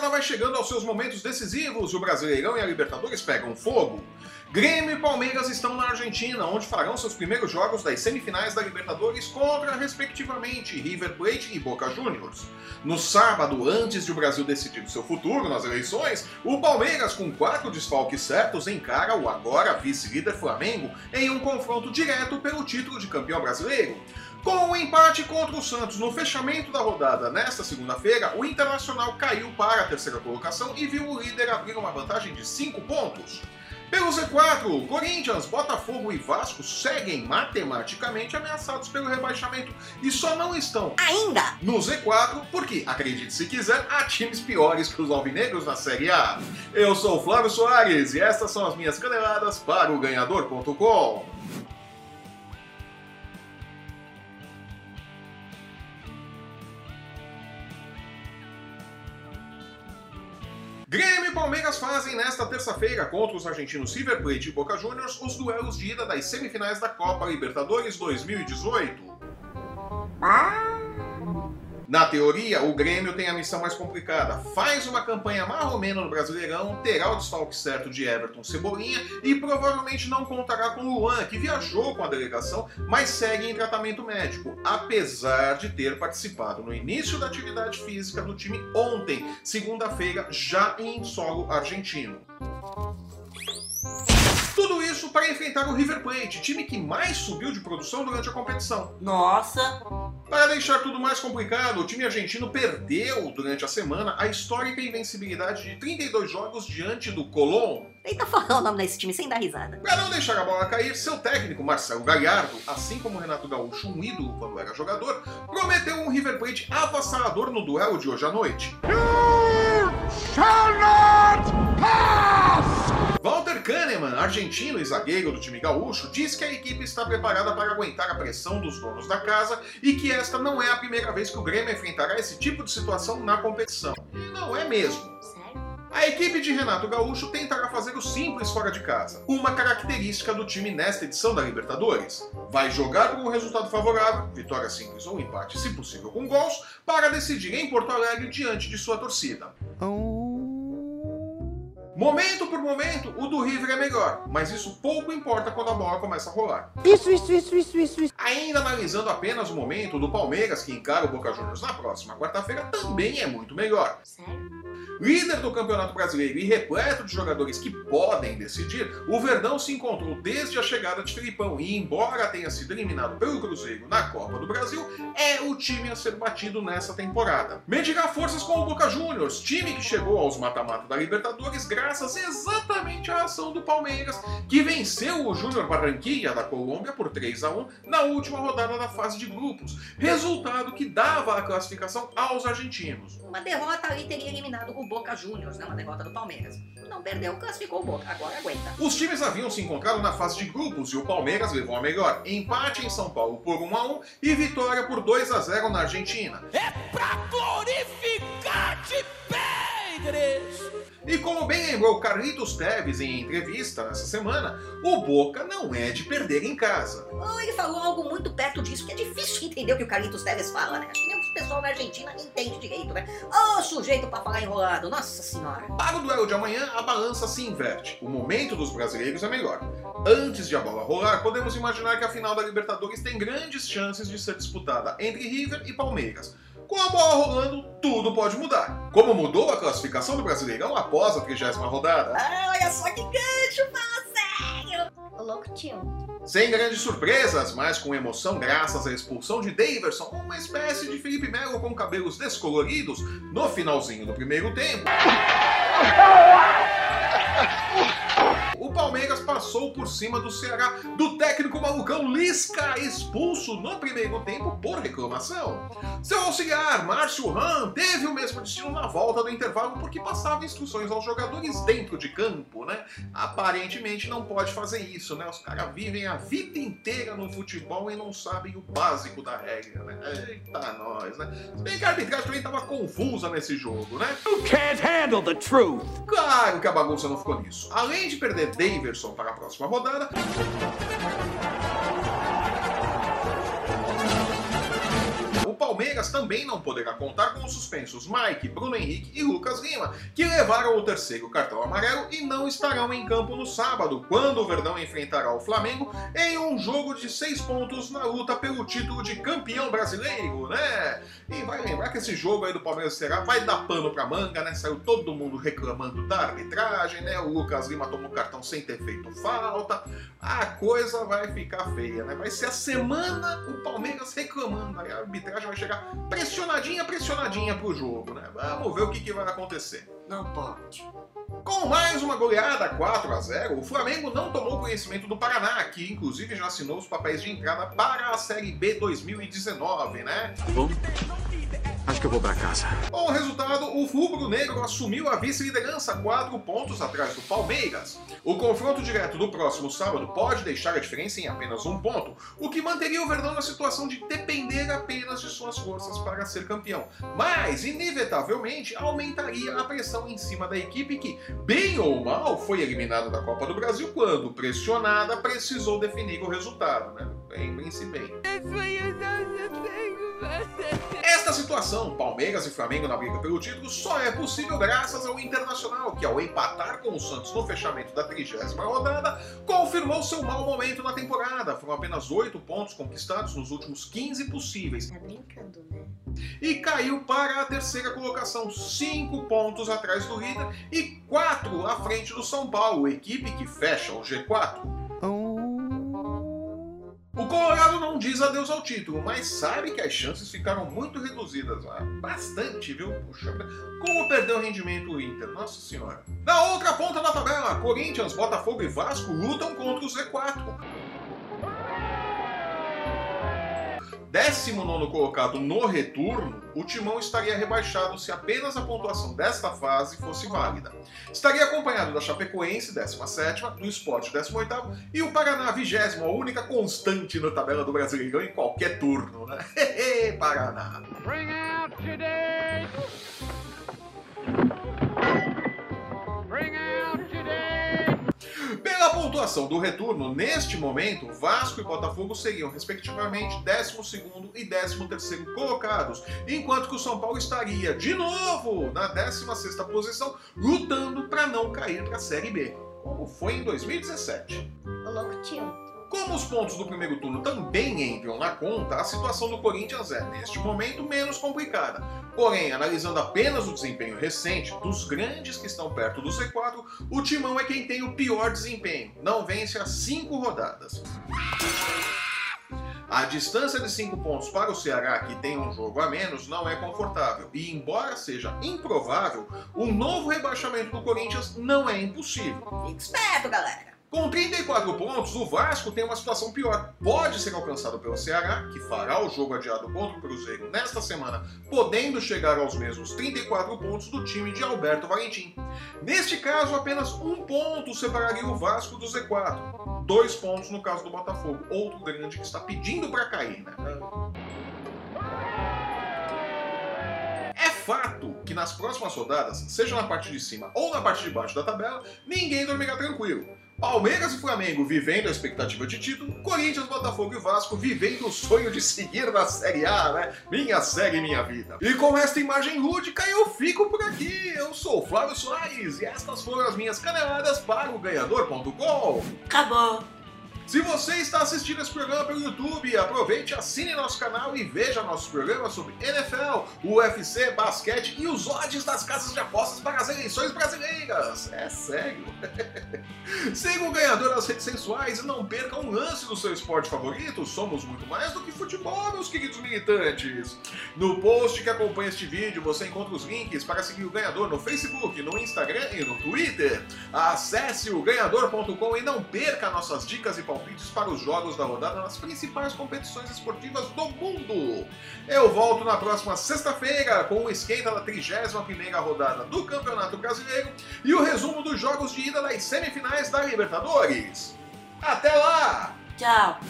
temporada vai chegando aos seus momentos decisivos e o Brasileirão e a Libertadores pegam fogo. Grêmio e Palmeiras estão na Argentina, onde farão seus primeiros jogos das semifinais da Libertadores contra, respectivamente, River Plate e Boca Juniors. No sábado, antes de o Brasil decidir seu futuro nas eleições, o Palmeiras, com quatro desfalques certos, encara o agora vice-líder Flamengo em um confronto direto pelo título de campeão brasileiro. Com o um empate contra o Santos no fechamento da rodada nesta segunda-feira, o Internacional caiu para a terceira colocação e viu o líder abrir uma vantagem de 5 pontos. Pelo Z4, Corinthians, Botafogo e Vasco seguem matematicamente ameaçados pelo rebaixamento e só não estão ainda no Z4 porque, acredite se quiser, há times piores que os alvinegros na Série A. Eu sou o Flávio Soares e estas são as minhas caneladas para o Ganhador.com. Grêmio e Palmeiras fazem nesta terça-feira contra os argentinos River Plate e Boca Juniors os duelos de ida das semifinais da Copa Libertadores 2018. Na teoria, o Grêmio tem a missão mais complicada. Faz uma campanha marromena no Brasileirão, terá o desfalque certo de Everton Cebolinha e provavelmente não contará com Luan, que viajou com a delegação, mas segue em tratamento médico, apesar de ter participado no início da atividade física do time ontem, segunda-feira, já em solo argentino. Tudo isso para enfrentar o River Plate, time que mais subiu de produção durante a competição. Nossa! Para deixar tudo mais complicado, o time argentino perdeu durante a semana a histórica invencibilidade de 32 jogos diante do Colón. Tenta falar o nome desse time sem dar risada. Para não deixar a bola cair, seu técnico, Marcelo Gallardo, assim como Renato Gaúcho, um ídolo quando era jogador, prometeu um River Plate avassalador no duelo de hoje à noite. You shall not pass! Kahneman, argentino e zagueiro do time gaúcho, diz que a equipe está preparada para aguentar a pressão dos donos da casa e que esta não é a primeira vez que o Grêmio enfrentará esse tipo de situação na competição. E não é mesmo. Sério? A equipe de Renato Gaúcho tentará fazer o simples fora de casa, uma característica do time nesta edição da Libertadores. Vai jogar com um resultado favorável, vitória simples ou empate, se possível com gols, para decidir em Porto Alegre diante de sua torcida. Momento por momento, o do River é melhor, mas isso pouco importa quando a bola começa a rolar. Isso, isso, isso, isso, isso, isso. Ainda analisando apenas o momento do Palmeiras, que encara o Boca Juniors na próxima quarta-feira, também é muito melhor. Sério? Líder do Campeonato Brasileiro e repleto de jogadores que podem decidir, o Verdão se encontrou desde a chegada de Filipão e, embora tenha sido eliminado pelo Cruzeiro na Copa do Brasil, é o time a ser batido nessa temporada. Medirá forças com o Boca Juniors, time que chegou aos mata-mata da Libertadores graças exatamente à ação do Palmeiras, que venceu o Júnior Barranquilla da Colômbia por 3 a 1 na última rodada da fase de grupos, resultado que dava a classificação aos argentinos. Uma derrota ali teria eliminado o Boca Juniors, né? Uma derrota do Palmeiras. Não perdeu, classificou o Boca. Agora aguenta. Os times haviam se encontrado na fase de grupos e o Palmeiras levou a melhor. Empate em São Paulo por 1 a 1 e vitória por 2 a 0 na Argentina. É pra glorificar de Pedres! E como bem lembrou Carlitos Teves em entrevista nessa semana, o Boca não é de perder em casa. Ou ele falou algo muito perto disso, que é difícil entender o que o Carlitos Teves fala, né? Acho que nem o pessoal da Argentina entende direito, né? Ô, sujeito pra falar enrolado, nossa senhora. Para o duelo de amanhã, a balança se inverte. O momento dos brasileiros é melhor. Antes de a bola rolar, podemos imaginar que a final da Libertadores tem grandes chances de ser disputada entre River e Palmeiras. Com a bola rolando, tudo pode mudar. Como mudou a classificação do Brasileirão após a 30 rodada. Ah, olha só que gancho, fala sério. Ô, louco tio. Sem grandes surpresas, mas com emoção graças à expulsão de Daverson, uma espécie de Felipe Melo com cabelos descoloridos, no finalzinho do primeiro tempo. Palmeiras passou por cima do Ceará, do técnico malucão Lisca, expulso no primeiro tempo por reclamação. Seu auxiliar, Márcio Ram, teve o mesmo destino na volta do intervalo porque passava instruções aos jogadores dentro de campo, né? Aparentemente não pode fazer isso, né? Os caras vivem a vida inteira no futebol e não sabem o básico da regra, né? Eita, nós, né? Se bem que a arbitragem também estava confusa nesse jogo, né? You can't handle the truth! Claro que a bagunça não ficou nisso. Além de perder Daverson para a próxima rodada, Palmeiras também não poderá contar com os suspensos Mike, Bruno Henrique e Lucas Lima, que levaram o terceiro cartão amarelo e não estarão em campo no sábado, quando o Verdão enfrentará o Flamengo em um jogo de seis pontos na luta pelo título de campeão brasileiro, né? E vai lembrar que esse jogo aí do Palmeiras será, vai dar pano pra manga, né? Saiu todo mundo reclamando da arbitragem, né? O Lucas Lima tomou cartão sem ter feito falta. A coisa vai ficar feia, né? Vai ser a semana o Palmeiras reclamando. Aí a arbitragem vai chegar pressionadinha, pressionadinha pro jogo, né? Vamos ver o que, que vai acontecer. Não pode. Com mais uma goleada 4 a 0, o Flamengo não tomou conhecimento do Paraná, que inclusive já assinou os papéis de entrada para a Série B 2019, né? Bom, acho que eu vou pra casa. Com o resultado, o Rubro Negro assumiu a vice-liderança, 4 pontos atrás do Palmeiras. O confronto direto do próximo sábado pode deixar a diferença em apenas um ponto, o que manteria o Verdão na situação de depender apenas de suas forças para ser campeão. Mas, inevitavelmente, aumentaria a pressão em cima da equipe que, bem ou mal, foi eliminada da Copa do Brasil quando, pressionada, precisou definir o resultado. Né? Lembrem-se bem. Esta situação, Palmeiras e Flamengo na briga pelo título, só é possível graças ao Internacional, que ao empatar com o Santos no fechamento da trigésima rodada, confirmou seu mau momento na temporada. Foram apenas oito pontos conquistados nos últimos 15 possíveis. Tá brincando, né? E caiu para a terceira colocação, cinco pontos atrás do líder e quatro à frente do São Paulo, equipe que fecha o G4. O Colorado não diz adeus ao título, mas sabe que as chances ficaram muito reduzidas lá. Bastante, viu? Puxa, como perdeu o rendimento o Inter? Nossa senhora. Na outra ponta da tabela, Corinthians, Botafogo e Vasco lutam contra o Z4. 19 colocado no retorno, o Timão estaria rebaixado se apenas a pontuação desta fase fosse válida. Estaria acompanhado da Chapecoense, 17, do Sport, 18, e o Paraná, 20, a única constante na tabela do Brasileirão em qualquer turno, né? Paraná! Bring out today. Pontuação do retorno, neste momento, Vasco e Botafogo seriam, respectivamente, 12 e 13 colocados, enquanto que o São Paulo estaria, de novo, na 16 posição, lutando para não cair para a Série B, como foi em 2017. Ô louco tio. Como os pontos do primeiro turno também entram na conta, a situação do Corinthians é, neste momento, menos complicada. Porém, analisando apenas o desempenho recente dos grandes que estão perto do C4, o Timão é quem tem o pior desempenho. Não vence há cinco rodadas. A distância de 5 pontos para o Ceará, que tem um jogo a menos, não é confortável. E embora seja improvável, o novo rebaixamento do Corinthians não é impossível. Fica esperto, galera. Com 34 pontos, o Vasco tem uma situação pior. Pode ser alcançado pelo Ceará, que fará o jogo adiado contra o Cruzeiro nesta semana, podendo chegar aos mesmos 34 pontos do time de Alberto Valentim. Neste caso, apenas um ponto separaria o Vasco do Z4. Dois pontos no caso do Botafogo, outro grande que está pedindo para cair, né? É fato que nas próximas rodadas, seja na parte de cima ou na parte de baixo da tabela, ninguém dormirá tranquilo. Palmeiras e Flamengo vivendo a expectativa de título, Corinthians, Botafogo e Vasco vivendo o sonho de seguir na Série A, né? Minha série, minha vida. E com esta imagem lúdica eu fico por aqui. Eu sou Flávio Soares e estas foram as minhas caneladas para o Ganhador.com. Acabou. Se você está assistindo esse programa pelo YouTube, aproveite, assine nosso canal e veja nossos programas sobre NFL, UFC, basquete e os odds das casas de apostas para as eleições brasileiras. É sério. Siga o ganhador nas redes sensuais e não perca um lance do seu esporte favorito. Somos muito mais do que futebol, meus queridos militantes. No post que acompanha este vídeo, você encontra os links para seguir o ganhador no Facebook, no Instagram e no Twitter. Acesse o ganhador.com e não perca nossas dicas e palpites para os jogos da rodada nas principais competições esportivas do mundo. Eu volto na próxima sexta-feira com o esquenta da 31ª rodada do Campeonato Brasileiro e o resumo dos jogos de ida das semifinais da Libertadores. Até lá! Tchau.